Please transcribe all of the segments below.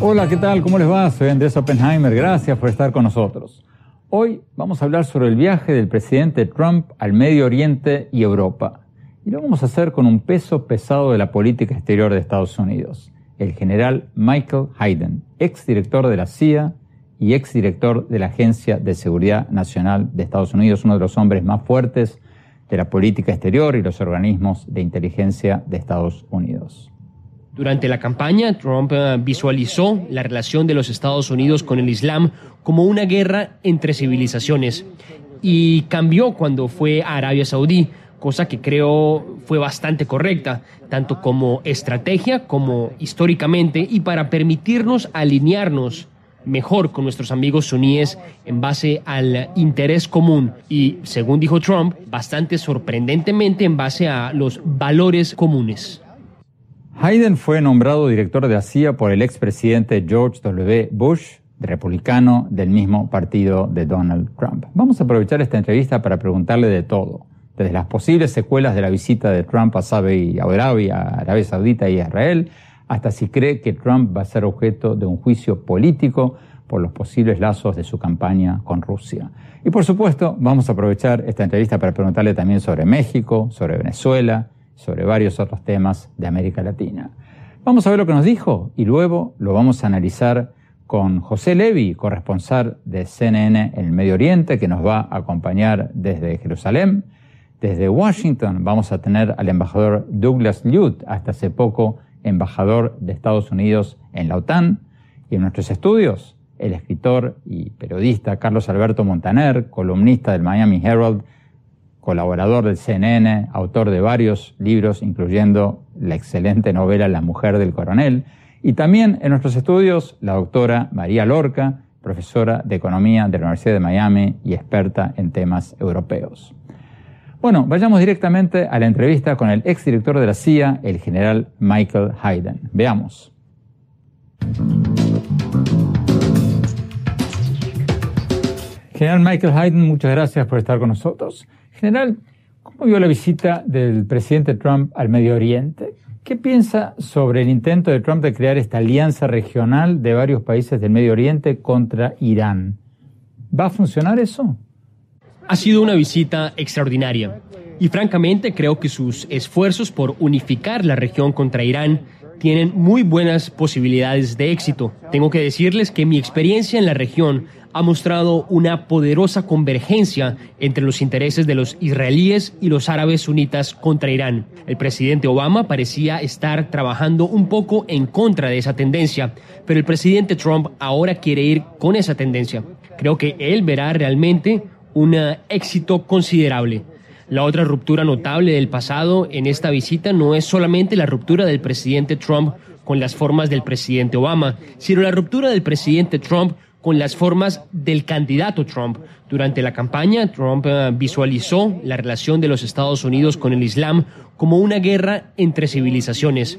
Hola, ¿qué tal? ¿Cómo les va? Soy Andrés Oppenheimer. Gracias por estar con nosotros. Hoy vamos a hablar sobre el viaje del presidente Trump al Medio Oriente y Europa. Y lo vamos a hacer con un peso pesado de la política exterior de Estados Unidos, el general Michael Hayden, exdirector de la CIA y exdirector de la Agencia de Seguridad Nacional de Estados Unidos, uno de los hombres más fuertes de la política exterior y los organismos de inteligencia de Estados Unidos. Durante la campaña, Trump eh, visualizó la relación de los Estados Unidos con el Islam como una guerra entre civilizaciones y cambió cuando fue a Arabia Saudí, cosa que creo fue bastante correcta, tanto como estrategia como históricamente y para permitirnos alinearnos mejor con nuestros amigos suníes en base al interés común y, según dijo Trump, bastante sorprendentemente en base a los valores comunes. Hayden fue nombrado director de CIA por el expresidente George W. Bush, republicano del mismo partido de Donald Trump. Vamos a aprovechar esta entrevista para preguntarle de todo, desde las posibles secuelas de la visita de Trump a Saudi Arabia, Arabia Saudita y Israel, hasta si cree que Trump va a ser objeto de un juicio político por los posibles lazos de su campaña con Rusia. Y por supuesto, vamos a aprovechar esta entrevista para preguntarle también sobre México, sobre Venezuela, sobre varios otros temas de América Latina. Vamos a ver lo que nos dijo y luego lo vamos a analizar con José Levi, corresponsal de CNN en el Medio Oriente, que nos va a acompañar desde Jerusalén. Desde Washington vamos a tener al embajador Douglas Lute, hasta hace poco embajador de Estados Unidos en la OTAN. Y en nuestros estudios, el escritor y periodista Carlos Alberto Montaner, columnista del Miami Herald, colaborador del CNN, autor de varios libros, incluyendo la excelente novela La mujer del coronel, y también en nuestros estudios la doctora María Lorca, profesora de Economía de la Universidad de Miami y experta en temas europeos. Bueno, vayamos directamente a la entrevista con el exdirector de la CIA, el general Michael Hayden. Veamos. General Michael Hayden, muchas gracias por estar con nosotros. General, ¿cómo vio la visita del presidente Trump al Medio Oriente? ¿Qué piensa sobre el intento de Trump de crear esta alianza regional de varios países del Medio Oriente contra Irán? ¿Va a funcionar eso? Ha sido una visita extraordinaria y francamente creo que sus esfuerzos por unificar la región contra Irán tienen muy buenas posibilidades de éxito. Tengo que decirles que mi experiencia en la región ha mostrado una poderosa convergencia entre los intereses de los israelíes y los árabes sunitas contra Irán. El presidente Obama parecía estar trabajando un poco en contra de esa tendencia, pero el presidente Trump ahora quiere ir con esa tendencia. Creo que él verá realmente un éxito considerable. La otra ruptura notable del pasado en esta visita no es solamente la ruptura del presidente Trump con las formas del presidente Obama, sino la ruptura del presidente Trump con las formas del candidato Trump. Durante la campaña, Trump eh, visualizó la relación de los Estados Unidos con el Islam como una guerra entre civilizaciones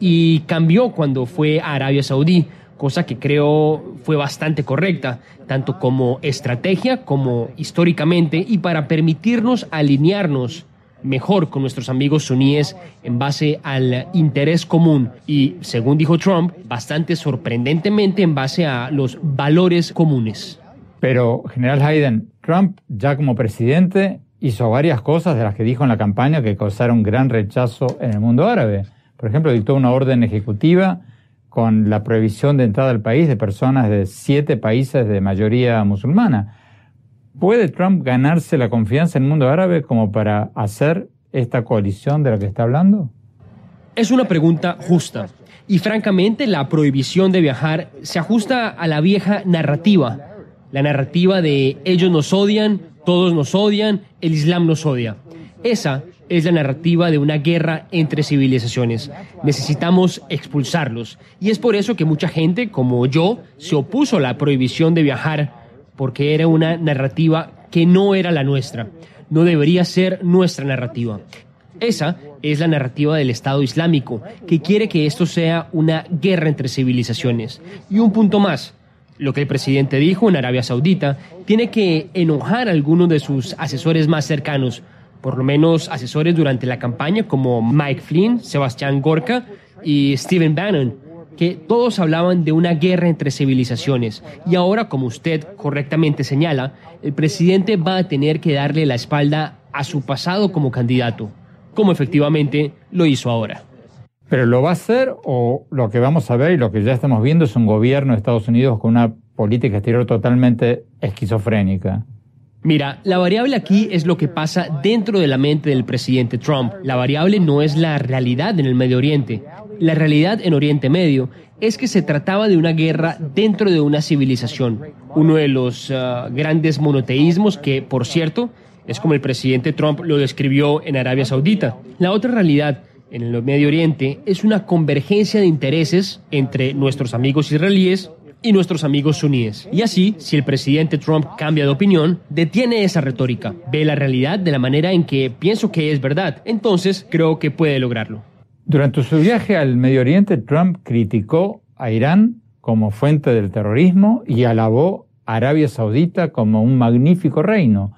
y cambió cuando fue a Arabia Saudí, cosa que creo fue bastante correcta, tanto como estrategia como históricamente y para permitirnos alinearnos mejor con nuestros amigos suníes en base al interés común y, según dijo Trump, bastante sorprendentemente en base a los valores comunes. Pero, General Hayden, Trump, ya como presidente, hizo varias cosas de las que dijo en la campaña que causaron gran rechazo en el mundo árabe. Por ejemplo, dictó una orden ejecutiva con la prohibición de entrada al país de personas de siete países de mayoría musulmana. ¿Puede Trump ganarse la confianza en el mundo árabe como para hacer esta coalición de la que está hablando? Es una pregunta justa. Y francamente, la prohibición de viajar se ajusta a la vieja narrativa. La narrativa de ellos nos odian, todos nos odian, el Islam nos odia. Esa es la narrativa de una guerra entre civilizaciones. Necesitamos expulsarlos. Y es por eso que mucha gente, como yo, se opuso a la prohibición de viajar, porque era una narrativa que no era la nuestra. No debería ser nuestra narrativa. Esa es la narrativa del Estado Islámico, que quiere que esto sea una guerra entre civilizaciones. Y un punto más, lo que el presidente dijo en Arabia Saudita tiene que enojar a algunos de sus asesores más cercanos, por lo menos asesores durante la campaña como Mike Flynn, Sebastián Gorka y Stephen Bannon, que todos hablaban de una guerra entre civilizaciones. Y ahora, como usted correctamente señala, el presidente va a tener que darle la espalda a su pasado como candidato como efectivamente lo hizo ahora. ¿Pero lo va a hacer o lo que vamos a ver y lo que ya estamos viendo es un gobierno de Estados Unidos con una política exterior totalmente esquizofrénica? Mira, la variable aquí es lo que pasa dentro de la mente del presidente Trump. La variable no es la realidad en el Medio Oriente. La realidad en Oriente Medio es que se trataba de una guerra dentro de una civilización. Uno de los ah, grandes monoteísmos que, por cierto, es como el presidente Trump lo describió en Arabia Saudita. La otra realidad en el Medio Oriente es una convergencia de intereses entre nuestros amigos israelíes y nuestros amigos suníes. Y así, si el presidente Trump cambia de opinión, detiene esa retórica, ve la realidad de la manera en que pienso que es verdad, entonces creo que puede lograrlo. Durante su viaje al Medio Oriente, Trump criticó a Irán como fuente del terrorismo y alabó a Arabia Saudita como un magnífico reino.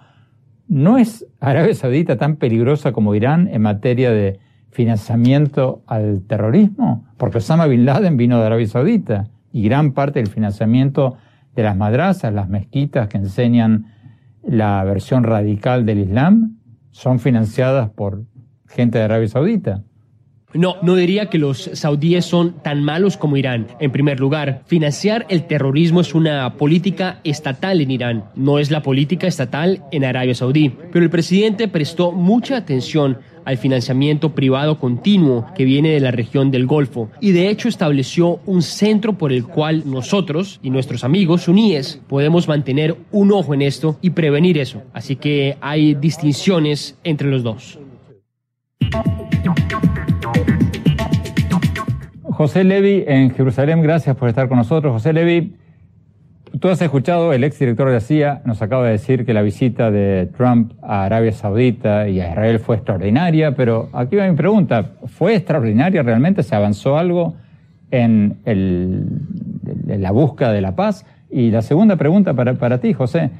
¿No es Arabia Saudita tan peligrosa como Irán en materia de financiamiento al terrorismo? Porque Osama Bin Laden vino de Arabia Saudita y gran parte del financiamiento de las madrazas, las mezquitas que enseñan la versión radical del Islam, son financiadas por gente de Arabia Saudita. No, no diría que los saudíes son tan malos como Irán. En primer lugar, financiar el terrorismo es una política estatal en Irán, no es la política estatal en Arabia Saudí. Pero el presidente prestó mucha atención al financiamiento privado continuo que viene de la región del Golfo y de hecho estableció un centro por el cual nosotros y nuestros amigos suníes podemos mantener un ojo en esto y prevenir eso. Así que hay distinciones entre los dos. José Levi en Jerusalén, gracias por estar con nosotros. José Levi, tú has escuchado, el exdirector de la CIA nos acaba de decir que la visita de Trump a Arabia Saudita y a Israel fue extraordinaria, pero aquí va mi pregunta, ¿fue extraordinaria realmente? ¿Se avanzó algo en, la búsqueda de la paz? Y la segunda pregunta para, para ti, José,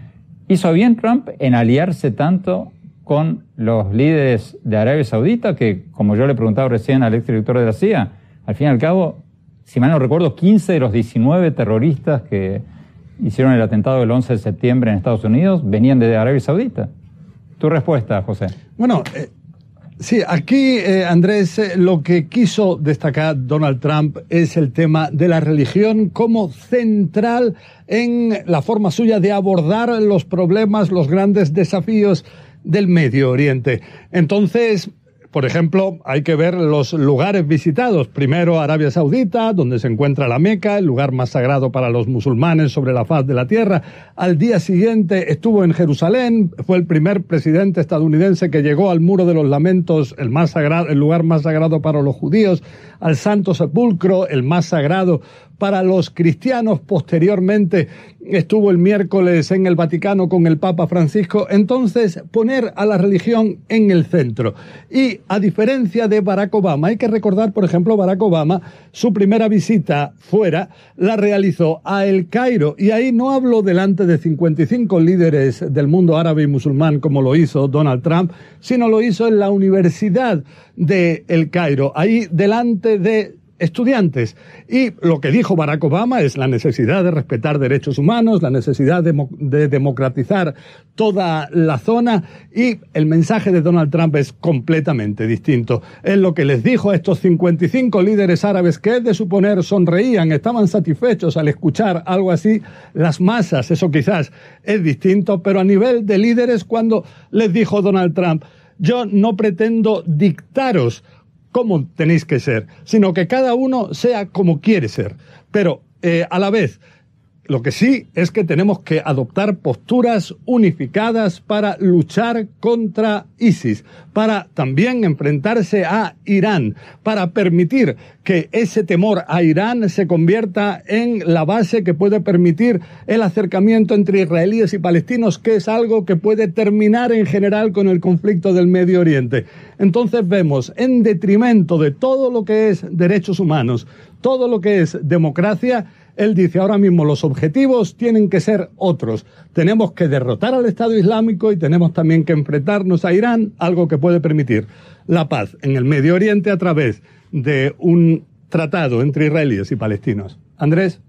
¿hizo bien Trump en aliarse tanto con los líderes de Arabia Saudita que, como yo le preguntaba recién al exdirector de la CIA, al fin y al cabo, si mal no recuerdo, 15 de los 19 terroristas que hicieron el atentado del 11 de septiembre en Estados Unidos venían de Arabia Saudita. Tu respuesta, José. Bueno, eh, sí, aquí, eh, Andrés, eh, lo que quiso destacar Donald Trump es el tema de la religión como central en la forma suya de abordar los problemas, los grandes desafíos del Medio Oriente. Entonces, por ejemplo, hay que ver los lugares visitados. Primero Arabia Saudita, donde se encuentra la Meca, el lugar más sagrado para los musulmanes sobre la faz de la tierra. Al día siguiente estuvo en Jerusalén, fue el primer presidente estadounidense que llegó al Muro de los Lamentos, el, más sagrado, el lugar más sagrado para los judíos, al Santo Sepulcro, el más sagrado para los cristianos. Posteriormente estuvo el miércoles en el Vaticano con el Papa Francisco. Entonces, poner a la religión en el centro. Y a diferencia de Barack Obama, hay que recordar, por ejemplo, Barack Obama, su primera visita fuera la realizó a El Cairo. Y ahí no hablo delante de 55 líderes del mundo árabe y musulmán como lo hizo Donald Trump, sino lo hizo en la Universidad de El Cairo. Ahí delante de estudiantes. Y lo que dijo Barack Obama es la necesidad de respetar derechos humanos, la necesidad de, de, democratizar toda la zona y el mensaje de Donald Trump es completamente distinto. Es lo que les dijo a estos 55 líderes árabes que es de suponer sonreían, estaban satisfechos al escuchar algo así. Las masas, eso quizás es distinto, pero a nivel de líderes cuando les dijo Donald Trump, yo no pretendo dictaros cómo tenéis que ser, sino que cada uno sea como quiere ser. Pero eh, a la vez, lo que sí es que tenemos que adoptar posturas unificadas para luchar contra ISIS, para también enfrentarse a Irán, para permitir que ese temor a Irán se convierta en la base que puede permitir el acercamiento entre israelíes y palestinos, que es algo que puede terminar en general con el conflicto del Medio Oriente. Entonces vemos, en detrimento de todo lo que es derechos humanos, todo lo que es democracia, él dice ahora mismo los objetivos tienen que ser otros. Tenemos que derrotar al Estado Islámico y tenemos también que enfrentarnos a Irán, algo que puede permitir la paz en el Medio Oriente a través de un tratado entre israelíes y palestinos. Andrés.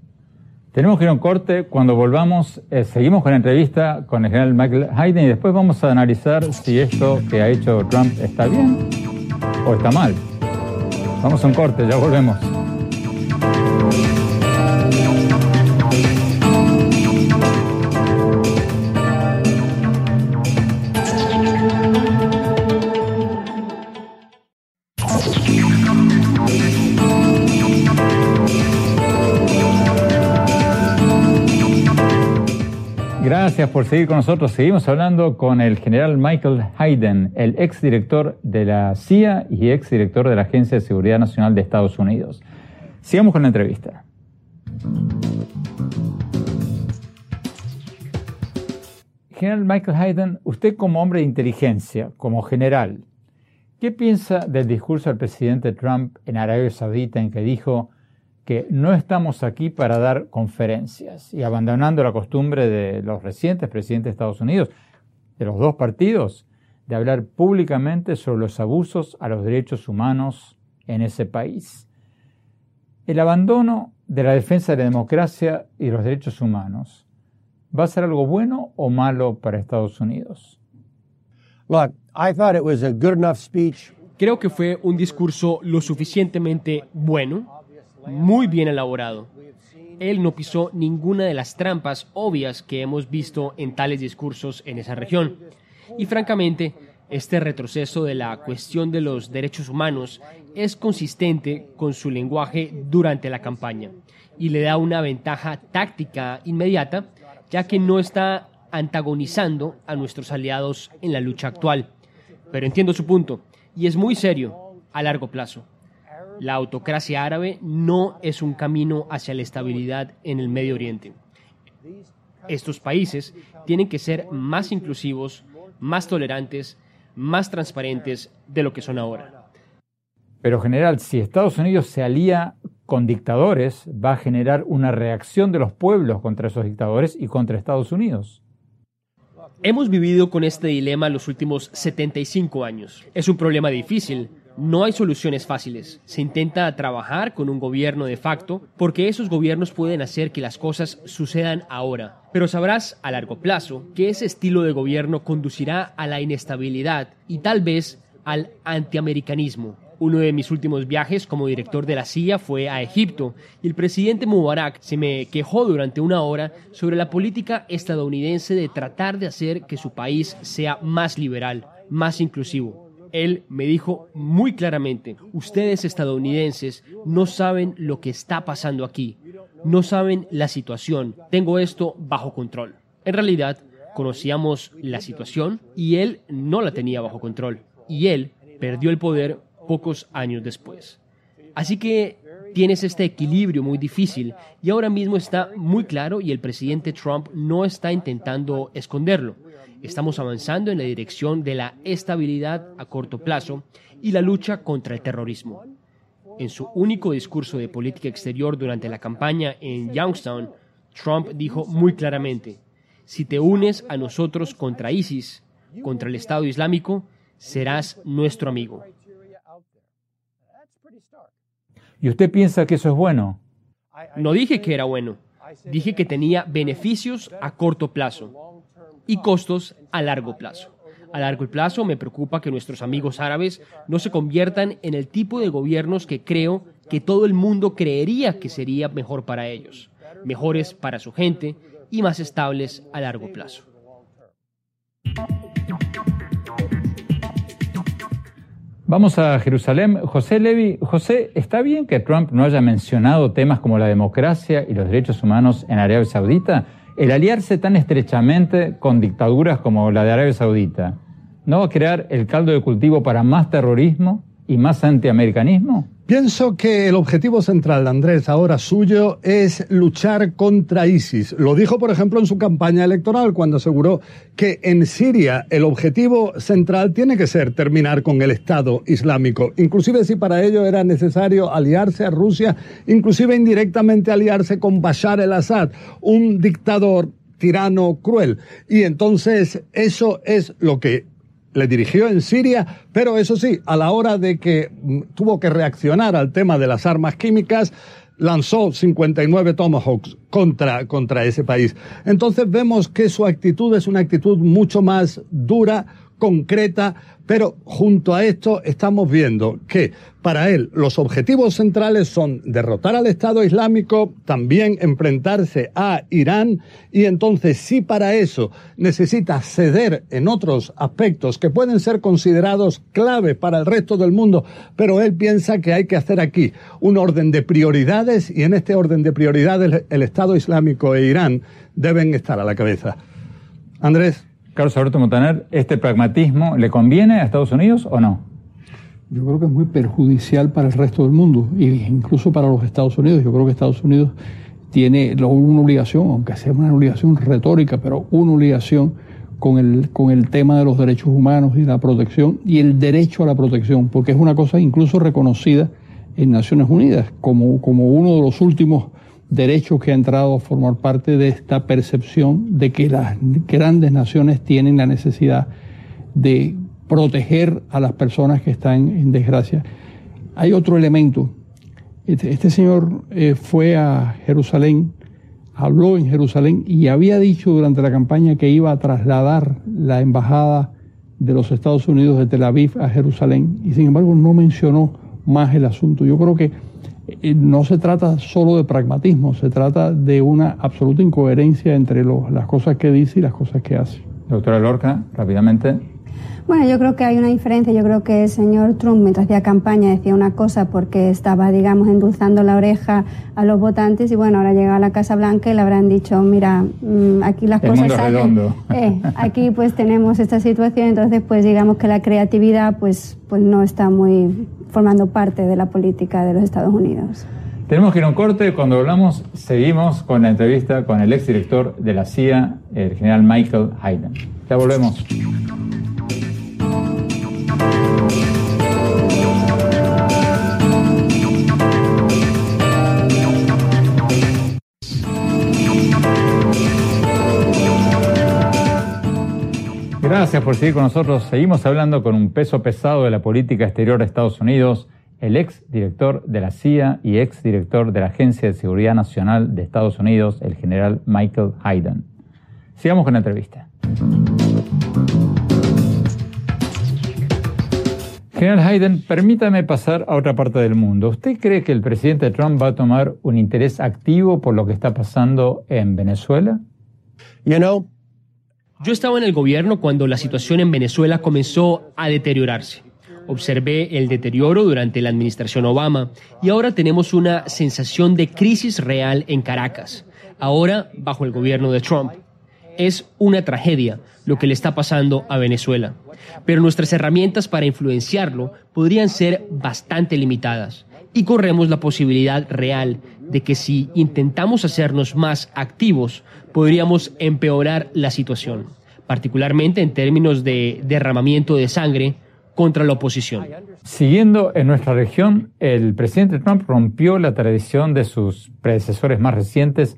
Tenemos que ir a un corte. Cuando volvamos, eh, seguimos con la entrevista con el general Michael Hayden y después vamos a analizar si esto que ha hecho Trump está bien o está mal. Vamos a un corte, ya volvemos. Por seguir con nosotros. Seguimos hablando con el general Michael Hayden, el exdirector de la CIA y exdirector de la Agencia de Seguridad Nacional de Estados Unidos. Sigamos con la entrevista. General Michael Hayden, usted como hombre de inteligencia, como general, ¿qué piensa del discurso del presidente Trump en Arabia Saudita en que dijo que no estamos aquí para dar conferencias y abandonando la costumbre de los recientes presidentes de Estados Unidos, de los dos partidos, de hablar públicamente sobre los abusos a los derechos humanos en ese país? El abandono de la defensa de la democracia y los derechos humanos ¿Va a ser algo bueno o malo para Estados Unidos? Creo que fue un discurso lo suficientemente bueno, muy bien elaborado. Él no pisó ninguna de las trampas obvias que hemos visto en tales discursos en esa región. Y francamente, este retroceso de la cuestión de los derechos humanos es consistente con su lenguaje durante la campaña y le da una ventaja táctica inmediata ya que no está antagonizando a nuestros aliados en la lucha actual. Pero entiendo su punto, y es muy serio a largo plazo. La autocracia árabe no es un camino hacia la estabilidad en el Medio Oriente. Estos países tienen que ser más inclusivos, más tolerantes, más transparentes de lo que son ahora. Pero general, si Estados Unidos se alía con dictadores va a generar una reacción de los pueblos contra esos dictadores y contra Estados Unidos. Hemos vivido con este dilema los últimos 75 años. Es un problema difícil. No hay soluciones fáciles. Se intenta trabajar con un gobierno de facto porque esos gobiernos pueden hacer que las cosas sucedan ahora. Pero sabrás a largo plazo que ese estilo de gobierno conducirá a la inestabilidad y tal vez al antiamericanismo. Uno de mis últimos viajes como director de la CIA fue a Egipto y el presidente Mubarak se me quejó durante una hora sobre la política estadounidense de tratar de hacer que su país sea más liberal, más inclusivo. Él me dijo muy claramente, ustedes estadounidenses no saben lo que está pasando aquí, no saben la situación, tengo esto bajo control. En realidad, conocíamos la situación y él no la tenía bajo control. Y él perdió el poder pocos años después. Así que tienes este equilibrio muy difícil y ahora mismo está muy claro y el presidente Trump no está intentando esconderlo. Estamos avanzando en la dirección de la estabilidad a corto plazo y la lucha contra el terrorismo. En su único discurso de política exterior durante la campaña en Youngstown, Trump dijo muy claramente, si te unes a nosotros contra ISIS, contra el Estado Islámico, serás nuestro amigo. ¿Y usted piensa que eso es bueno? No dije que era bueno. Dije que tenía beneficios a corto plazo y costos a largo plazo. A largo plazo me preocupa que nuestros amigos árabes no se conviertan en el tipo de gobiernos que creo que todo el mundo creería que sería mejor para ellos, mejores para su gente y más estables a largo plazo. Vamos a Jerusalén. José Levi, José, ¿está bien que Trump no haya mencionado temas como la democracia y los derechos humanos en Arabia Saudita? El aliarse tan estrechamente con dictaduras como la de Arabia Saudita, ¿no va a crear el caldo de cultivo para más terrorismo y más antiamericanismo? Pienso que el objetivo central de Andrés, ahora suyo, es luchar contra ISIS. Lo dijo, por ejemplo, en su campaña electoral, cuando aseguró que en Siria el objetivo central tiene que ser terminar con el Estado Islámico, inclusive si para ello era necesario aliarse a Rusia, inclusive indirectamente aliarse con Bashar el-Assad, un dictador tirano cruel. Y entonces eso es lo que le dirigió en Siria, pero eso sí, a la hora de que mm, tuvo que reaccionar al tema de las armas químicas, lanzó 59 Tomahawks contra, contra ese país. Entonces vemos que su actitud es una actitud mucho más dura, concreta, pero junto a esto estamos viendo que para él los objetivos centrales son derrotar al Estado Islámico, también enfrentarse a Irán y entonces si para eso necesita ceder en otros aspectos que pueden ser considerados clave para el resto del mundo, pero él piensa que hay que hacer aquí un orden de prioridades y en este orden de prioridades el Estado Islámico e Irán deben estar a la cabeza. Andrés. Carlos Alberto Montaner, ¿este pragmatismo le conviene a Estados Unidos o no? Yo creo que es muy perjudicial para el resto del mundo, e incluso para los Estados Unidos. Yo creo que Estados Unidos tiene una obligación, aunque sea una obligación retórica, pero una obligación con el, con el tema de los derechos humanos y la protección y el derecho a la protección, porque es una cosa incluso reconocida en Naciones Unidas como, como uno de los últimos derecho que ha entrado a formar parte de esta percepción de que las grandes naciones tienen la necesidad de proteger a las personas que están en desgracia. Hay otro elemento. Este, este señor eh, fue a Jerusalén, habló en Jerusalén y había dicho durante la campaña que iba a trasladar la embajada de los Estados Unidos de Tel Aviv a Jerusalén y sin embargo no mencionó más el asunto. Yo creo que no se trata solo de pragmatismo, se trata de una absoluta incoherencia entre las cosas que dice y las cosas que hace. Doctora Lorca, rápidamente. Bueno, yo creo que hay una diferencia. Yo creo que el señor Trump, mientras hacía campaña, decía una cosa porque estaba, digamos, endulzando la oreja a los votantes y bueno, ahora llega a la Casa Blanca y le habrán dicho, mira, mm, aquí las cosas salen. Eh, aquí pues tenemos esta situación, entonces pues digamos que la creatividad pues, pues no está muy formando parte de la política de los Estados Unidos. Tenemos que ir a un corte. Cuando hablamos, seguimos con la entrevista con el exdirector de la CIA, el general Michael Hayden. Ya volvemos. Gracias por seguir con nosotros. Seguimos hablando con un peso pesado de la política exterior de Estados Unidos, el ex director de la CIA y ex director de la Agencia de Seguridad Nacional de Estados Unidos, el general Michael Hayden. Sigamos con la entrevista. General Hayden, permítame pasar a otra parte del mundo. ¿Usted cree que el presidente Trump va a tomar un interés activo por lo que está pasando en Venezuela? You know, yo estaba en el gobierno cuando la situación en Venezuela comenzó a deteriorarse. Observé el deterioro durante la administración Obama y ahora tenemos una sensación de crisis real en Caracas, ahora bajo el gobierno de Trump. Es una tragedia lo que le está pasando a Venezuela, pero nuestras herramientas para influenciarlo podrían ser bastante limitadas y corremos la posibilidad real de que si intentamos hacernos más activos, podríamos empeorar la situación, particularmente en términos de derramamiento de sangre contra la oposición. Siguiendo en nuestra región, el presidente Trump rompió la tradición de sus predecesores más recientes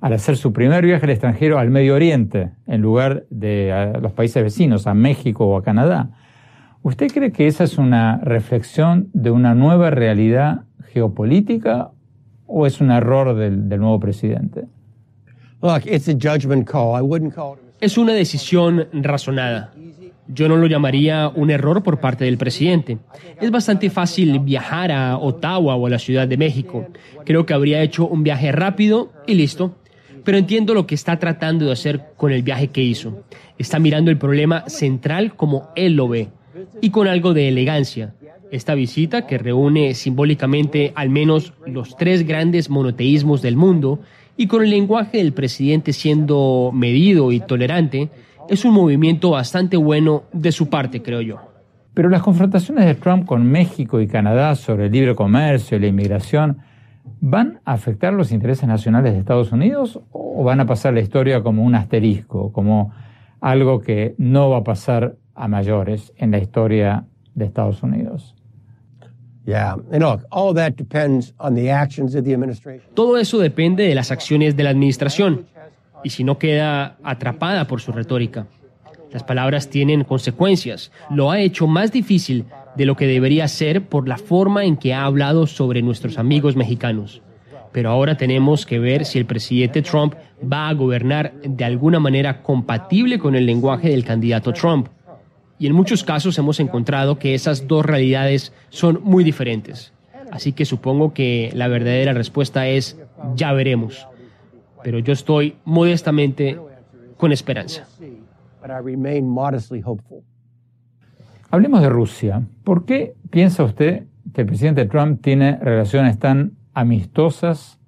al hacer su primer viaje al extranjero al Medio Oriente, en lugar de los países vecinos, a México o a Canadá. ¿Usted cree que esa es una reflexión de una nueva realidad geopolítica o es un error del, nuevo presidente? Es una decisión razonada. Yo no lo llamaría un error por parte del presidente. Es bastante fácil viajar a Ottawa o a la Ciudad de México. Creo que habría hecho un viaje rápido y listo. Pero entiendo lo que está tratando de hacer con el viaje que hizo. Está mirando el problema central como él lo ve y con algo de elegancia. Esta visita, que reúne simbólicamente al menos los tres grandes monoteísmos del mundo y con el lenguaje del presidente siendo medido y tolerante, es un movimiento bastante bueno de su parte, creo yo. Pero las confrontaciones de Trump con México y Canadá sobre el libre comercio y la inmigración van a afectar los intereses nacionales de Estados Unidos o van a pasar la historia como un asterisco, como algo que no va a pasar a mayores en la historia de Estados Unidos? Todo eso depende de las acciones de la administración y si no queda atrapada por su retórica. Las palabras tienen consecuencias. Lo ha hecho más difícil de lo que debería ser por la forma en que ha hablado sobre nuestros amigos mexicanos. Pero ahora tenemos que ver si el presidente Trump va a gobernar de alguna manera compatible con el lenguaje del candidato Trump. Y en muchos casos hemos encontrado que esas dos realidades son muy diferentes. Así que supongo que la verdadera respuesta es ya veremos pero yo estoy modestamente con esperanza. Hablemos de Rusia. ¿Por qué piensa usted que el presidente Trump tiene relaciones tan amistosas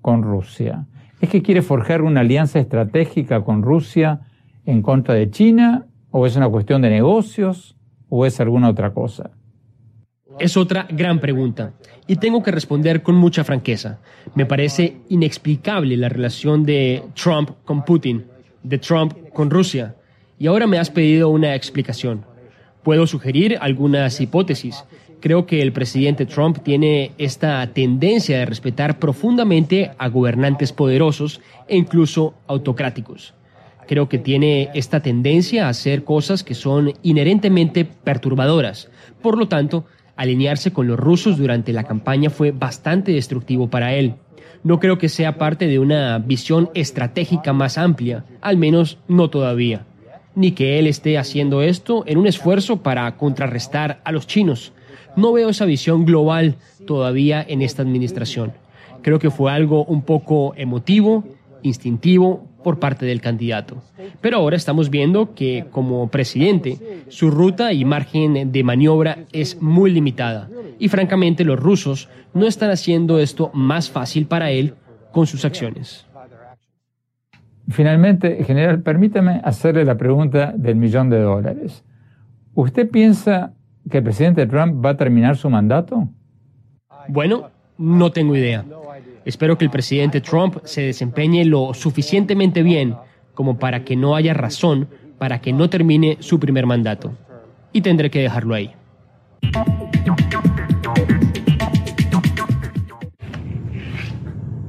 con Rusia? ¿Es que quiere forjar una alianza estratégica con Rusia en contra de China? ¿O es una cuestión de negocios? ¿O es alguna otra cosa? Es otra gran pregunta y tengo que responder con mucha franqueza. Me parece inexplicable la relación de Trump con Putin, de Trump con Rusia, y ahora me has pedido una explicación. Puedo sugerir algunas hipótesis. Creo que el presidente Trump tiene esta tendencia de respetar profundamente a gobernantes poderosos e incluso autocráticos. Creo que tiene esta tendencia a hacer cosas que son inherentemente perturbadoras. Por lo tanto, Alinearse con los rusos durante la campaña fue bastante destructivo para él. No creo que sea parte de una visión estratégica más amplia, al menos no todavía. Ni que él esté haciendo esto en un esfuerzo para contrarrestar a los chinos. No veo esa visión global todavía en esta administración. Creo que fue algo un poco emotivo, instintivo, por parte del candidato. Pero ahora estamos viendo que como presidente su ruta y margen de maniobra es muy limitada y francamente los rusos no están haciendo esto más fácil para él con sus acciones. Finalmente, general, permítame hacerle la pregunta del millón de dólares. ¿Usted piensa que el presidente Trump va a terminar su mandato? Bueno, no tengo idea. Espero que el presidente Trump se desempeñe lo suficientemente bien como para que no haya razón para que no termine su primer mandato. Y tendré que dejarlo ahí.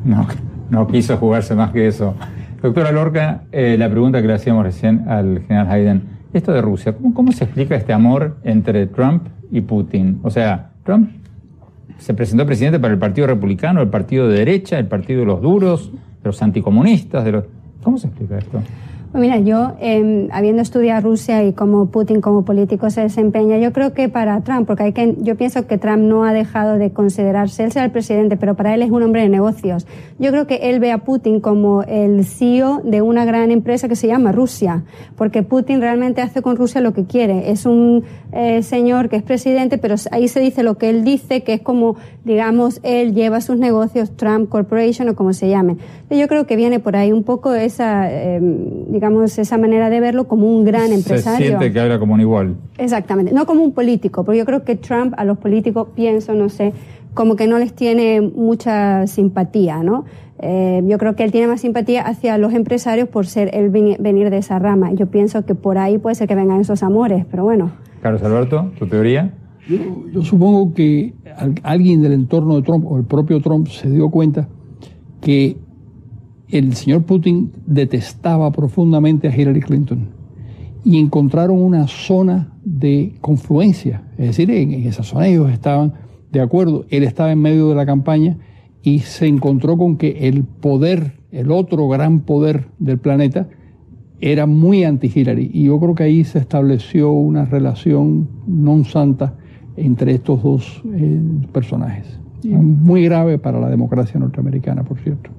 No, no quiso jugarse más que eso. Doctora Lorca, eh, la pregunta que le hacíamos recién al general Hayden, esto de Rusia, ¿cómo, ¿cómo se explica este amor entre Trump y Putin? O sea, Trump se presentó presidente para el Partido Republicano, el Partido de Derecha, el Partido de los Duros, de los anticomunistas, de los... ¿Cómo se explica esto? Pues mira, yo, em, habiendo estudiado Rusia y cómo Putin como político se desempeña, yo creo que para Trump, porque hay que, yo pienso que Trump no ha dejado de considerarse, él será el presidente, pero para él es un hombre de negocios. Yo creo que él ve a Putin como el CEO de una gran empresa que se llama Rusia, porque Putin realmente hace con Rusia lo que quiere. Es un eh, señor que es presidente, pero ahí se dice lo que él dice, que es como, digamos, él lleva sus negocios, Trump Corporation o como se llame. Yo creo que viene por ahí un poco esa, digamos, esa manera de verlo como un gran empresario. Se siente que habla como un igual. Exactamente, no como un político, porque yo creo que Trump a los políticos, pienso, no sé, como que no les tiene mucha simpatía, ¿no? Eh, yo creo que él tiene más simpatía hacia los empresarios por ser él venir de esa rama. Yo pienso que por ahí puede ser que vengan esos amores, pero bueno. Carlos Alberto, ¿tu teoría? Yo, yo supongo que alguien del entorno de Trump o el propio Trump se dio cuenta que el señor Putin detestaba profundamente a Hillary Clinton y encontraron una zona de confluencia. Es decir, en, esa zona ellos estaban de acuerdo. Él estaba en medio de la campaña y se encontró con que el poder, el otro gran poder del planeta, era muy anti-Hillary. Y yo creo que ahí se estableció una relación non santa entre estos dos eh, personajes. muy grave para la democracia norteamericana, por cierto.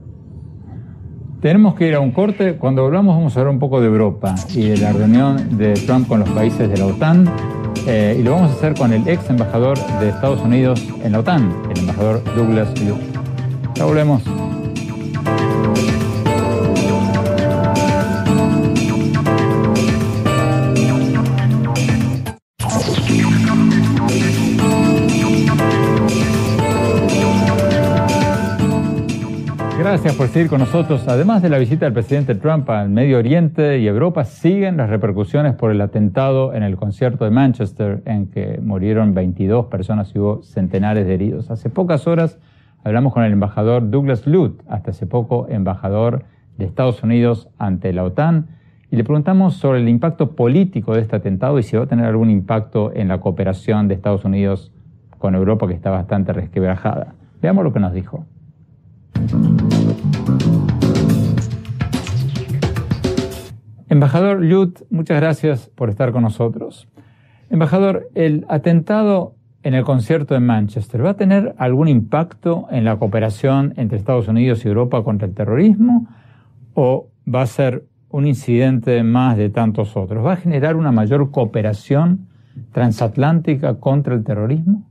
Tenemos que ir a un corte. Cuando volvamos vamos a hablar un poco de Europa y de la reunión de Trump con los países de la OTAN. Eh, y lo vamos a hacer con el ex embajador de Estados Unidos en la OTAN, el embajador Douglas Luke. Ya volvemos. Gracias por seguir con nosotros. Además de la visita del presidente Trump al Medio Oriente y Europa, siguen las repercusiones por el atentado en el concierto de Manchester, en que murieron 22 personas y hubo centenares de heridos. Hace pocas horas hablamos con el embajador Douglas Lute, hasta hace poco embajador de Estados Unidos ante la OTAN, y le preguntamos sobre el impacto político de este atentado y si va a tener algún impacto en la cooperación de Estados Unidos con Europa, que está bastante resquebrajada. Veamos lo que nos dijo. Embajador Lut, muchas gracias por estar con nosotros. Embajador, el atentado en el concierto de Manchester, ¿va a tener algún impacto en la cooperación entre Estados Unidos y Europa contra el terrorismo? ¿O va a ser un incidente más de tantos otros? ¿Va a generar una mayor cooperación transatlántica contra el terrorismo?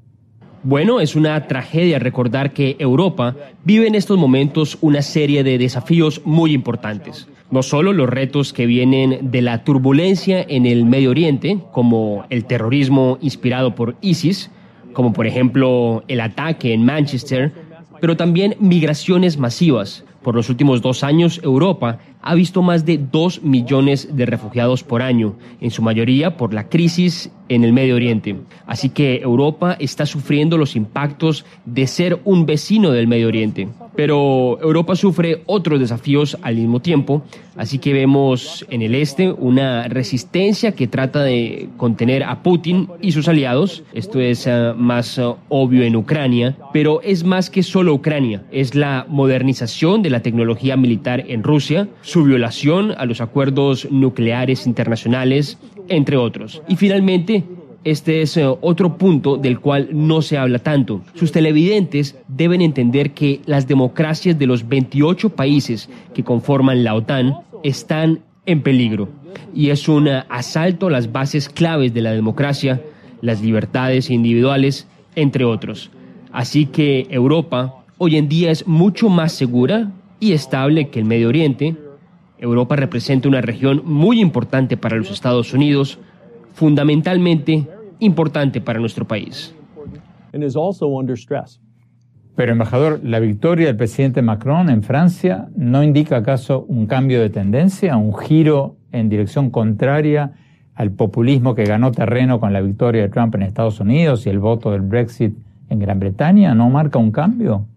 Bueno, es una tragedia recordar que Europa vive en estos momentos una serie de desafíos muy importantes. No solo los retos que vienen de la turbulencia en el Medio Oriente, como el terrorismo inspirado por ISIS, como por ejemplo el ataque en Manchester, pero también migraciones masivas. Por los últimos dos años, Europa ha visto más de dos millones de refugiados por año, en su mayoría por la crisis en el Medio Oriente. Así que Europa está sufriendo los impactos de ser un vecino del Medio Oriente. Pero Europa sufre otros desafíos al mismo tiempo, así que vemos en el este una resistencia que trata de contener a Putin y sus aliados. Esto es eh, más eh, obvio en Ucrania, pero es más que solo Ucrania, es la modernización de la tecnología militar en Rusia, su violación a los acuerdos nucleares internacionales, entre otros. Y finalmente, este es eh, otro punto del cual no se habla tanto. Sus televidentes deben entender que las democracias de los 28 países que conforman la OTAN están en peligro y es un eh, asalto a las bases claves de la democracia, las libertades individuales, entre otros. Así que Europa hoy en día es mucho más segura y estable que el Medio Oriente. Europa representa una región muy importante para los Estados Unidos, fundamentalmente importante para nuestro país. Pero, embajador, ¿la victoria del presidente Macron en Francia no indica acaso un cambio de tendencia, un giro en dirección contraria al populismo que ganó terreno con la victoria de Trump en Estados Unidos y el voto del Brexit en Gran Bretaña? ¿No marca un cambio?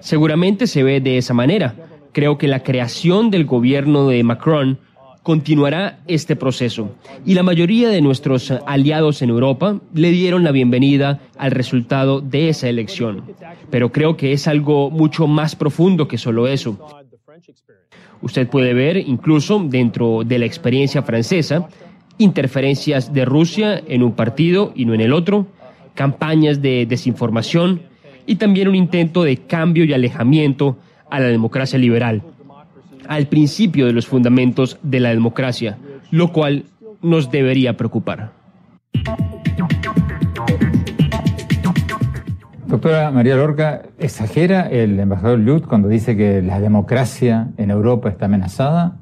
Seguramente se ve de esa manera. Creo que la creación del gobierno de Macron continuará este proceso y la mayoría de nuestros aliados en Europa le dieron la bienvenida al resultado de esa elección. Pero creo que es algo mucho más profundo que solo eso. Usted puede ver, incluso dentro de la experiencia francesa, interferencias de Rusia en un partido y no en el otro, campañas de desinformación y también un intento de cambio y alejamiento a la democracia liberal, al principio de los fundamentos de la democracia, lo cual nos debería preocupar. Doctora María Lorca, ¿exagera el embajador Lut cuando dice que la democracia en Europa está amenazada?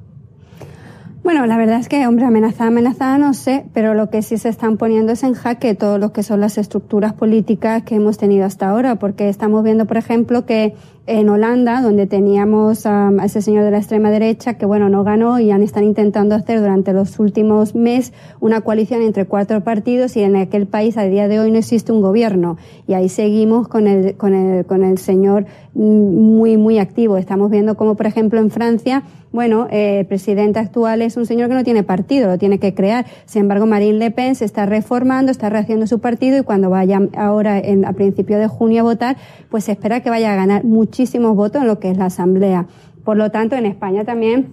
Bueno, la verdad es que, hombre, amenazada, amenazada no sé, pero lo que sí se están poniendo es en jaque todo lo que son las estructuras políticas que hemos tenido hasta ahora, porque estamos viendo, por ejemplo, que en Holanda, donde teníamos a ese señor de la extrema derecha que, bueno, no ganó y han están intentando hacer durante los últimos meses una coalición entre cuatro partidos y en aquel país a día de hoy no existe un gobierno. Y ahí seguimos con el, con el, con el señor muy, muy activo. Estamos viendo como, por ejemplo, en Francia, bueno, eh, el presidente actual es un señor que no tiene partido, lo tiene que crear. Sin embargo, Marine Le Pen se está reformando, está rehaciendo su partido y cuando vaya ahora en, a principio de junio a votar, pues se espera que vaya a ganar muchísimos votos en lo que es la Asamblea. Por lo tanto, en España también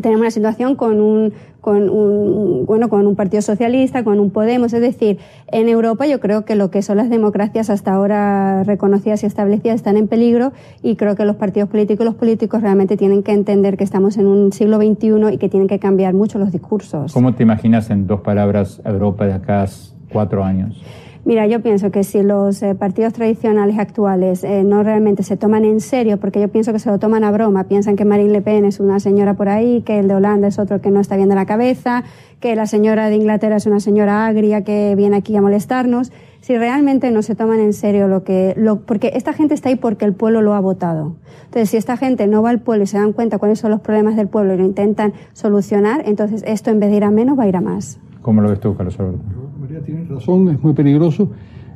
tenemos una situación con un, con un, bueno, con un partido socialista, con un Podemos. Es decir, en Europa yo creo que lo que son las democracias hasta ahora reconocidas y establecidas están en peligro y creo que los partidos políticos y los políticos realmente tienen que entender que estamos en un siglo XXI y que tienen que cambiar mucho los discursos. ¿Cómo te imaginas en dos palabras Europa de acá cuatro años? Mira, yo pienso que si los eh, partidos tradicionales actuales eh, no realmente se toman en serio, porque yo pienso que se lo toman a broma, piensan que Marine Le Pen es una señora por ahí, que el de Holanda es otro que no está bien de la cabeza, que la señora de Inglaterra es una señora agria que viene aquí a molestarnos, si realmente no se toman en serio lo que, lo, porque esta gente está ahí porque el pueblo lo ha votado. Entonces, si esta gente no va al pueblo y se dan cuenta cuáles son los problemas del pueblo y lo intentan solucionar, entonces esto en vez de ir a menos va a ir a más. ¿Cómo lo ves tú, Carlos Alberto? María tiene razón, es muy peligroso.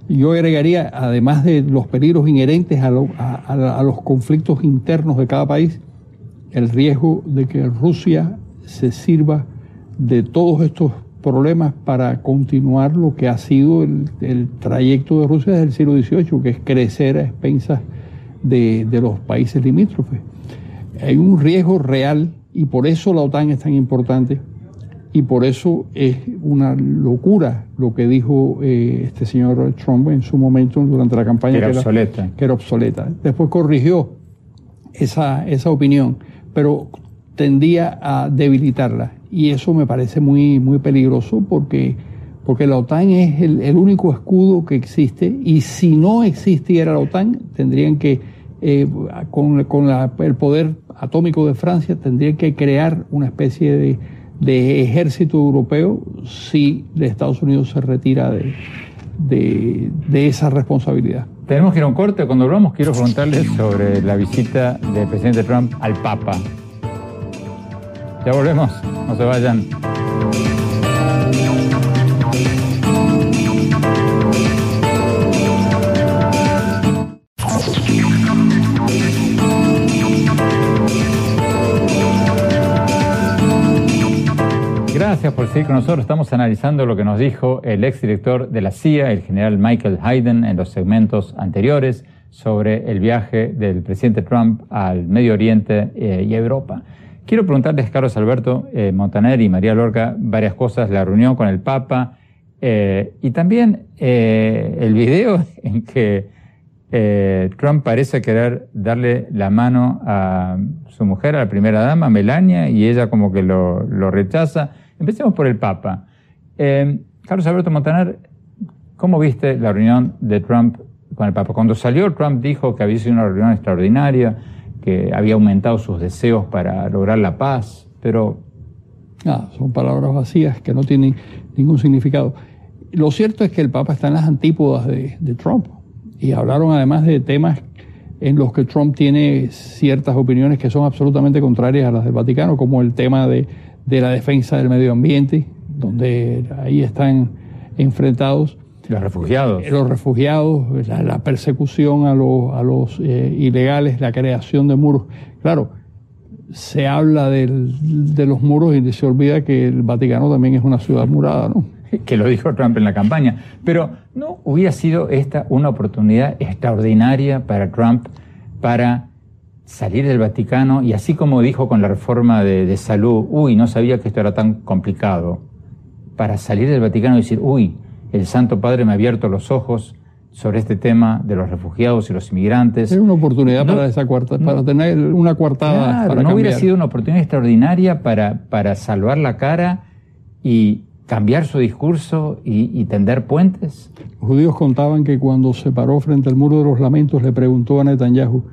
Yo agregaría, además de los peligros inherentes a, los conflictos internos de cada país, el riesgo de que Rusia se sirva de todos estos problemas para continuar lo que ha sido el, trayecto de Rusia desde el siglo XVIII, que es crecer a expensas de los países limítrofes. Hay un riesgo real y por eso la OTAN es tan importante y por eso es una locura lo que dijo eh, este señor Trump en su momento durante la campaña. Que era, obsoleta. que era obsoleta. Después corrigió esa, esa opinión, pero tendía a debilitarla. Y eso me parece muy, muy peligroso porque, porque la OTAN es el, el único escudo que existe y si no existiera la OTAN tendrían que, eh, con, con la, el poder atómico de Francia, tendrían que crear una especie de de ejército europeo si Estados Unidos se retira de, de, esa responsabilidad. Tenemos que ir a un corte. Cuando volvamos quiero preguntarles sobre la visita del presidente Trump al Papa. Ya volvemos, no se vayan. Gracias por seguir con nosotros. Estamos analizando lo que nos dijo el exdirector de la CIA, el general Michael Hayden, en los segmentos anteriores sobre el viaje del presidente Trump al Medio Oriente eh, y Europa. Quiero preguntarles, Carlos Alberto eh, Montaner y María Lorca, varias cosas, la reunión con el Papa eh, y también el video en que Trump parece querer darle la mano a su mujer, a la primera dama, Melania, y ella como que lo rechaza. Empecemos por el Papa. Eh, Carlos Alberto Montaner, ¿cómo viste la reunión de Trump con el Papa? Cuando salió, Trump dijo que había sido una reunión extraordinaria, que había aumentado sus deseos para lograr la paz, pero... Ah, son palabras vacías que no tienen ningún significado. Lo cierto es que el Papa está en las antípodas de, de Trump y hablaron además de temas en los que Trump tiene ciertas opiniones que son absolutamente contrarias a las del Vaticano, como el tema de de la defensa del medio ambiente, donde ahí están enfrentados. Los refugiados. Eh, los refugiados, la, persecución a los, a los eh, ilegales, la creación de muros. Claro, se habla del, de los muros y se olvida que el Vaticano también es una ciudad murada, ¿no? Que lo dijo Trump en la campaña. Pero ¿no hubiera sido esta una oportunidad extraordinaria para Trump para salir del Vaticano y así como dijo con la reforma de, salud, uy, no sabía que esto era tan complicado, para salir del Vaticano y decir, uy, el Santo Padre me ha abierto los ojos sobre este tema de los refugiados y los inmigrantes. Es una oportunidad para, esa cuarta, para tener una cuartada. Claro, ¿No hubiera sido una oportunidad extraordinaria para, para salvar la cara y cambiar su discurso y, y, tender puentes? Los judíos contaban que cuando se paró frente al muro de los lamentos le preguntó a Netanyahu,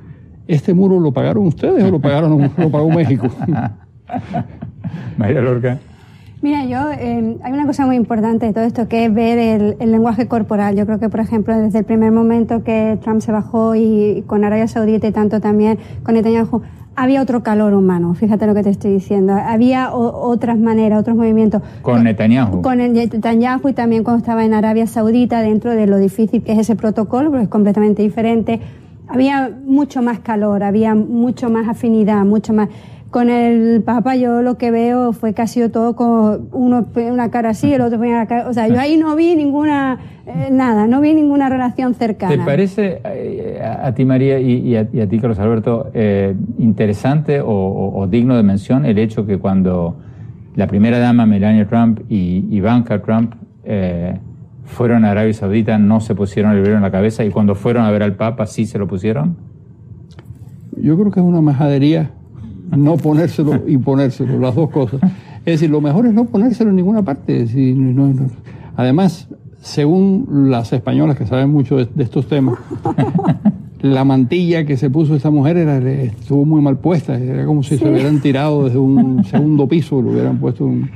¿Este muro lo pagaron ustedes o lo pagaron lo pagó México? María Lorca. Mira, yo, eh, hay una cosa muy importante de todo esto que es ver el, el, lenguaje corporal. Yo creo que, por ejemplo, desde el primer momento que Trump se bajó y con Arabia Saudita y tanto también con Netanyahu, había otro calor humano, fíjate lo que te estoy diciendo. Había otras maneras, otros movimientos. Con Netanyahu. Con el Netanyahu y también cuando estaba en Arabia Saudita, dentro de lo difícil que es ese protocolo, porque es completamente diferente. Había mucho más calor, había mucho más afinidad, mucho más. Con el Papa yo lo que veo fue sido todo con uno una cara así, el otro ponía la cara, o sea, yo ahí no vi ninguna, eh, nada, no vi ninguna relación cercana. ¿Te parece eh, a, ti María y, a, ti Carlos Alberto eh, interesante o, digno de mención el hecho que cuando la primera dama Melania Trump y Ivanka Trump fueron a Arabia Saudita no se pusieron el velo en la cabeza y cuando fueron a ver al Papa sí se lo pusieron? Yo creo que es una majadería no ponérselo y ponérselo, las dos cosas. Es decir, lo mejor es no ponérselo en ninguna parte. Además, según las españolas que saben mucho de, estos temas, la mantilla que se puso esa mujer era, estuvo muy mal puesta, era como si se hubieran tirado desde un segundo piso, le hubieran puesto un,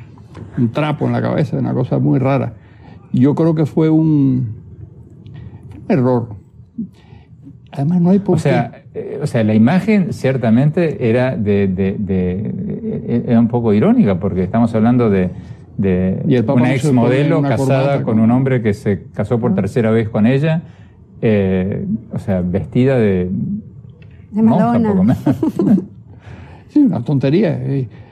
un trapo en la cabeza, una cosa muy rara. Yo creo que fue un error. Además no hay por o sea, eh, o sea, la imagen ciertamente era de, de, de, era un poco irónica porque estamos hablando de, de una ex modelo casada con un hombre que se casó por tercera vez con ella, eh, o sea, vestida de de Madonna. sí, una tontería.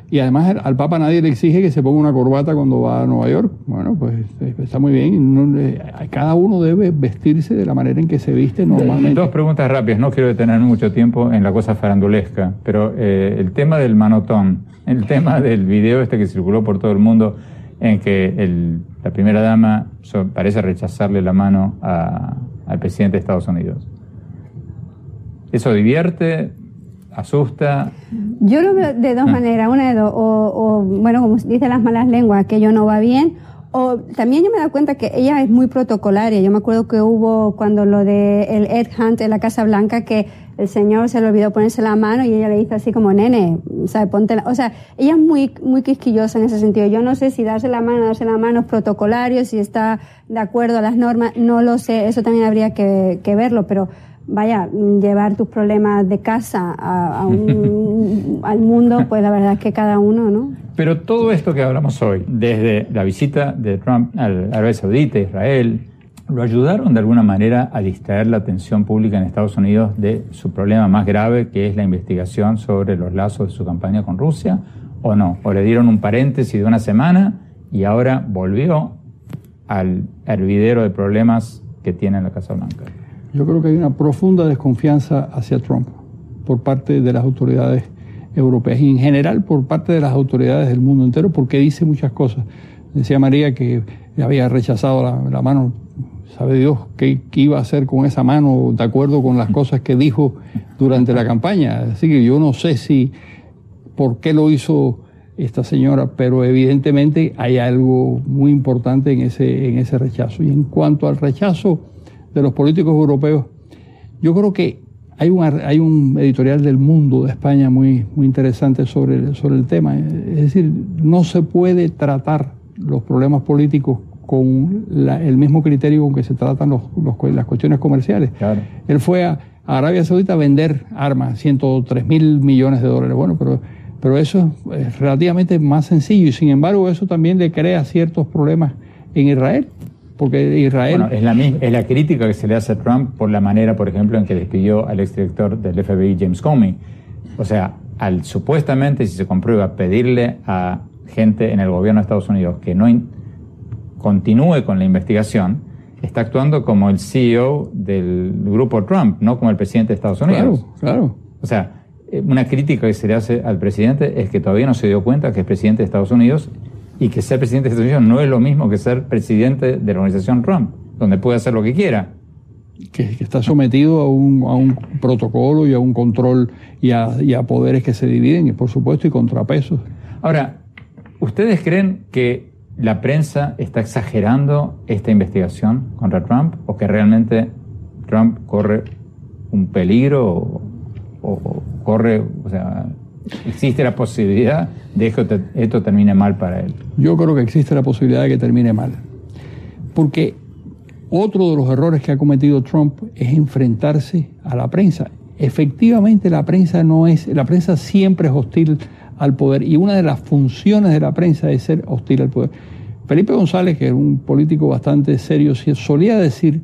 Y además al Papa nadie le exige que se ponga una corbata cuando va a Nueva York. Bueno, pues eh, está muy bien. Eh, cada uno debe vestirse de la manera en que se viste normalmente. Dos preguntas rápidas. No quiero detener mucho tiempo en la cosa farandulesca, pero eh, el tema del manotón, el tema del video este que circuló por todo el mundo en que la primera dama parece rechazarle la mano al presidente de Estados Unidos. ¿Eso divierte? Asusta. Yo lo veo de dos ah. maneras, una de dos, o, bueno, como dicen las malas lenguas, que yo no va bien, o también yo me da cuenta que ella es muy protocolaria. Yo me acuerdo que hubo cuando lo de el Ed Hunt en la Casa Blanca que el señor se le olvidó ponerse la mano y ella le dice así como, nene, o sea, ponte la... O sea, ella es muy, muy quisquillosa en ese sentido. Yo no sé si darse la mano, darse la mano es protocolario, si está de acuerdo a las normas, no lo sé, eso también habría que, que verlo, pero vaya, llevar tus problemas de casa al mundo, pues la verdad es que cada uno, ¿no? Pero todo esto que hablamos hoy, desde la visita de Trump a Arabia Saudita, Israel, ¿lo ayudaron de alguna manera a distraer la atención pública en Estados Unidos de su problema más grave, que es la investigación sobre los lazos de su campaña con Rusia? ¿O no? ¿O le dieron un paréntesis de una semana y ahora volvió al hervidero de problemas que tiene en la Casa Blanca? Yo creo que hay una profunda desconfianza hacia Trump por parte de las autoridades europeas y en general por parte de las autoridades del mundo entero porque dice muchas cosas. Decía María que había rechazado la, mano, sabe Dios qué, iba a hacer con esa mano de acuerdo con las cosas que dijo durante la campaña. Así que yo no sé si por qué lo hizo esta señora, pero evidentemente hay algo muy importante en ese, en ese rechazo. Y en cuanto al rechazo, de los políticos europeos, yo creo que hay un, hay un editorial del mundo de España muy, muy interesante sobre, sobre el tema. Es decir, no se puede tratar los problemas políticos con el mismo criterio con que se tratan los, las cuestiones comerciales. Él fue a, Arabia Saudita a vender armas, 103 mil millones de dólares. Bueno, pero, pero eso es relativamente más sencillo y sin embargo eso también le crea ciertos problemas en Israel porque Israel... Bueno, es la, es la crítica que se le hace a Trump por la manera, por ejemplo, en que despidió al exdirector del FBI, James Comey. O sea, al supuestamente, si se comprueba, pedirle a gente en el gobierno de Estados Unidos que no continúe con la investigación, está actuando como el CEO del grupo Trump, no como el presidente de Estados Unidos. Claro, claro. O sea, eh, una crítica que se le hace al presidente es que todavía no se dio cuenta que es presidente de Estados Unidos y que ser presidente de Estados Unidos no es lo mismo que ser presidente de la organización Trump, donde puede hacer lo que quiera. Que, está sometido a un, a un, protocolo y a un control y a, y a poderes que se dividen, y por supuesto, y contrapesos. Ahora, ¿ustedes creen que la prensa está exagerando esta investigación contra Trump o que realmente Trump corre un peligro o, o corre, o sea, ¿Existe la posibilidad de que esto termine mal para él? Yo creo que existe la posibilidad de que termine mal. Porque otro de los errores que ha cometido Trump es enfrentarse a la prensa. Efectivamente, la prensa no es, la prensa siempre es hostil al poder y una de las funciones de la prensa es ser hostil al poder. Felipe González, que es un político bastante serio, solía decir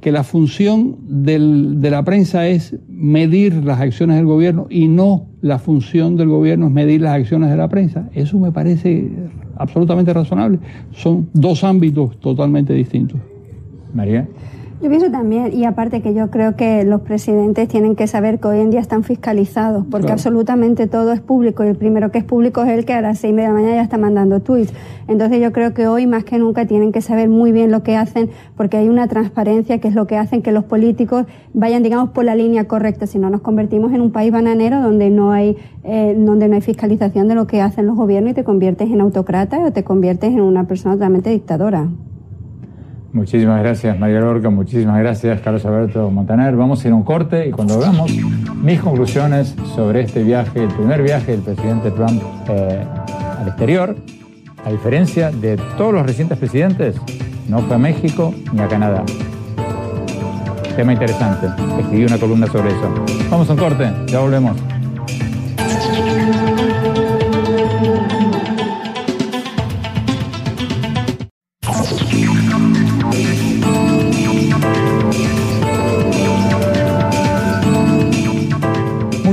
que la función de la prensa es medir las acciones del gobierno y no la función del gobierno es medir las acciones de la prensa. Eso me parece absolutamente razonable. Son dos ámbitos totalmente distintos. María. Yo pienso también, y aparte que yo creo que los presidentes tienen que saber que hoy en día están fiscalizados, porque absolutamente todo es público, y el primero que es público es el que a las seis de la mañana ya está mandando tweets. Entonces yo creo que hoy más que nunca tienen que saber muy bien lo que hacen, porque hay una transparencia que es lo que hacen que los políticos vayan, digamos, por la línea correcta, si no nos convertimos en un país bananero donde no hay, eh, donde no hay fiscalización de lo que hacen los gobiernos y te conviertes en autócrata o te conviertes en una persona totalmente dictadora. Muchísimas gracias, María Lorca. Muchísimas gracias, Carlos Alberto Montaner. Vamos a ir a un corte y cuando veamos mis conclusiones sobre este viaje, el primer viaje del presidente Trump eh, al exterior, a diferencia de todos los recientes presidentes, no fue a México ni a Canadá. Tema interesante. Escribí una columna sobre eso. Vamos a un corte, ya volvemos.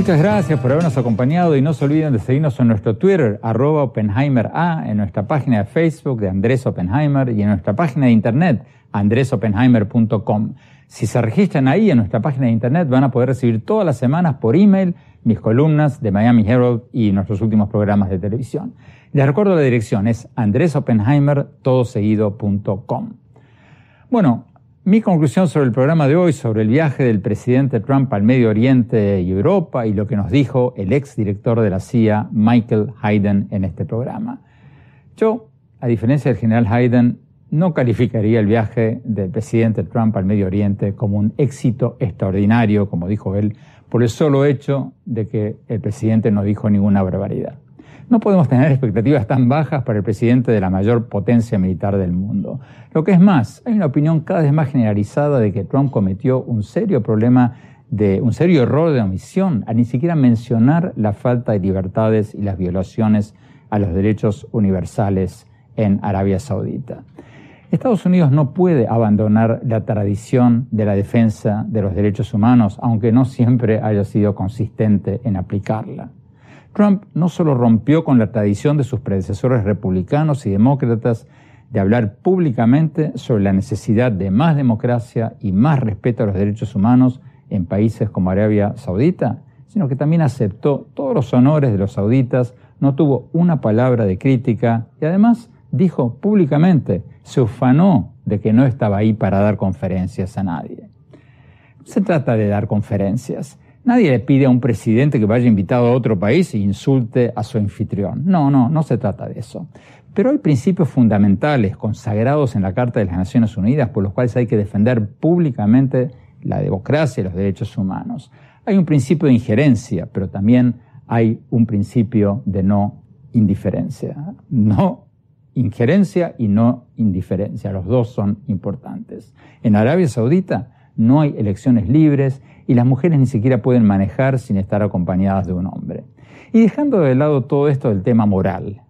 Muchas gracias por habernos acompañado y no se olviden de seguirnos en nuestro Twitter, arroba Oppenheimer A, en nuestra página de Facebook de Andrés Oppenheimer y en nuestra página de internet, andresoppenheimer.com. Si se registran ahí en nuestra página de internet van a poder recibir todas las semanas por email mis columnas de Miami Herald y nuestros últimos programas de televisión. Les recuerdo la dirección, es andresoppenheimer.com. Bueno, mi conclusión sobre el programa de hoy, sobre el viaje del presidente Trump al Medio Oriente y Europa y lo que nos dijo el ex director de la CIA, Michael Hayden, en este programa. Yo, a diferencia del general Hayden, no calificaría el viaje del presidente Trump al Medio Oriente como un éxito extraordinario, como dijo él, por el solo hecho de que el presidente no dijo ninguna barbaridad. No podemos tener expectativas tan bajas para el presidente de la mayor potencia militar del mundo. Lo que es más, hay una opinión cada vez más generalizada de que Trump cometió un serio problema de un serio error de omisión a ni siquiera mencionar la falta de libertades y las violaciones a los derechos universales en Arabia Saudita. Estados Unidos no puede abandonar la tradición de la defensa de los derechos humanos, aunque no siempre haya sido consistente en aplicarla. Trump no solo rompió con la tradición de sus predecesores republicanos y demócratas de hablar públicamente sobre la necesidad de más democracia y más respeto a los derechos humanos en países como Arabia Saudita, sino que también aceptó todos los honores de los sauditas, no tuvo una palabra de crítica y además dijo públicamente, se ufanó de que no estaba ahí para dar conferencias a nadie. Se trata de dar conferencias, Nadie le pide a un presidente que vaya invitado a otro país e insulte a su anfitrión. No, no, no se trata de eso. Pero hay principios fundamentales consagrados en la Carta de las Naciones Unidas por los cuales hay que defender públicamente la democracia y los derechos humanos. Hay un principio de injerencia, pero también hay un principio de no indiferencia. No injerencia y no indiferencia. Los dos son importantes. En Arabia Saudita no hay elecciones libres y las mujeres ni siquiera pueden manejar sin estar acompañadas de un hombre. Y dejando de lado todo esto del tema moral,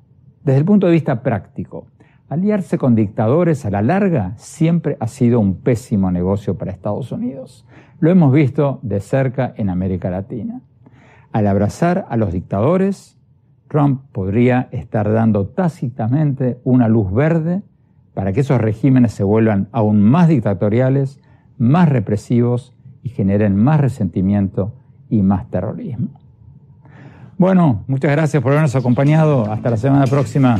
desde el punto de vista práctico, aliarse con dictadores a la larga siempre ha sido un pésimo negocio para Estados Unidos. Lo hemos visto de cerca en América Latina. Al abrazar a los dictadores, Trump podría estar dando tácitamente una luz verde para que esos regímenes se vuelvan aún más dictatoriales, más represivos y generen más resentimiento y más terrorismo. Bueno, muchas gracias por habernos acompañado. Hasta la semana próxima.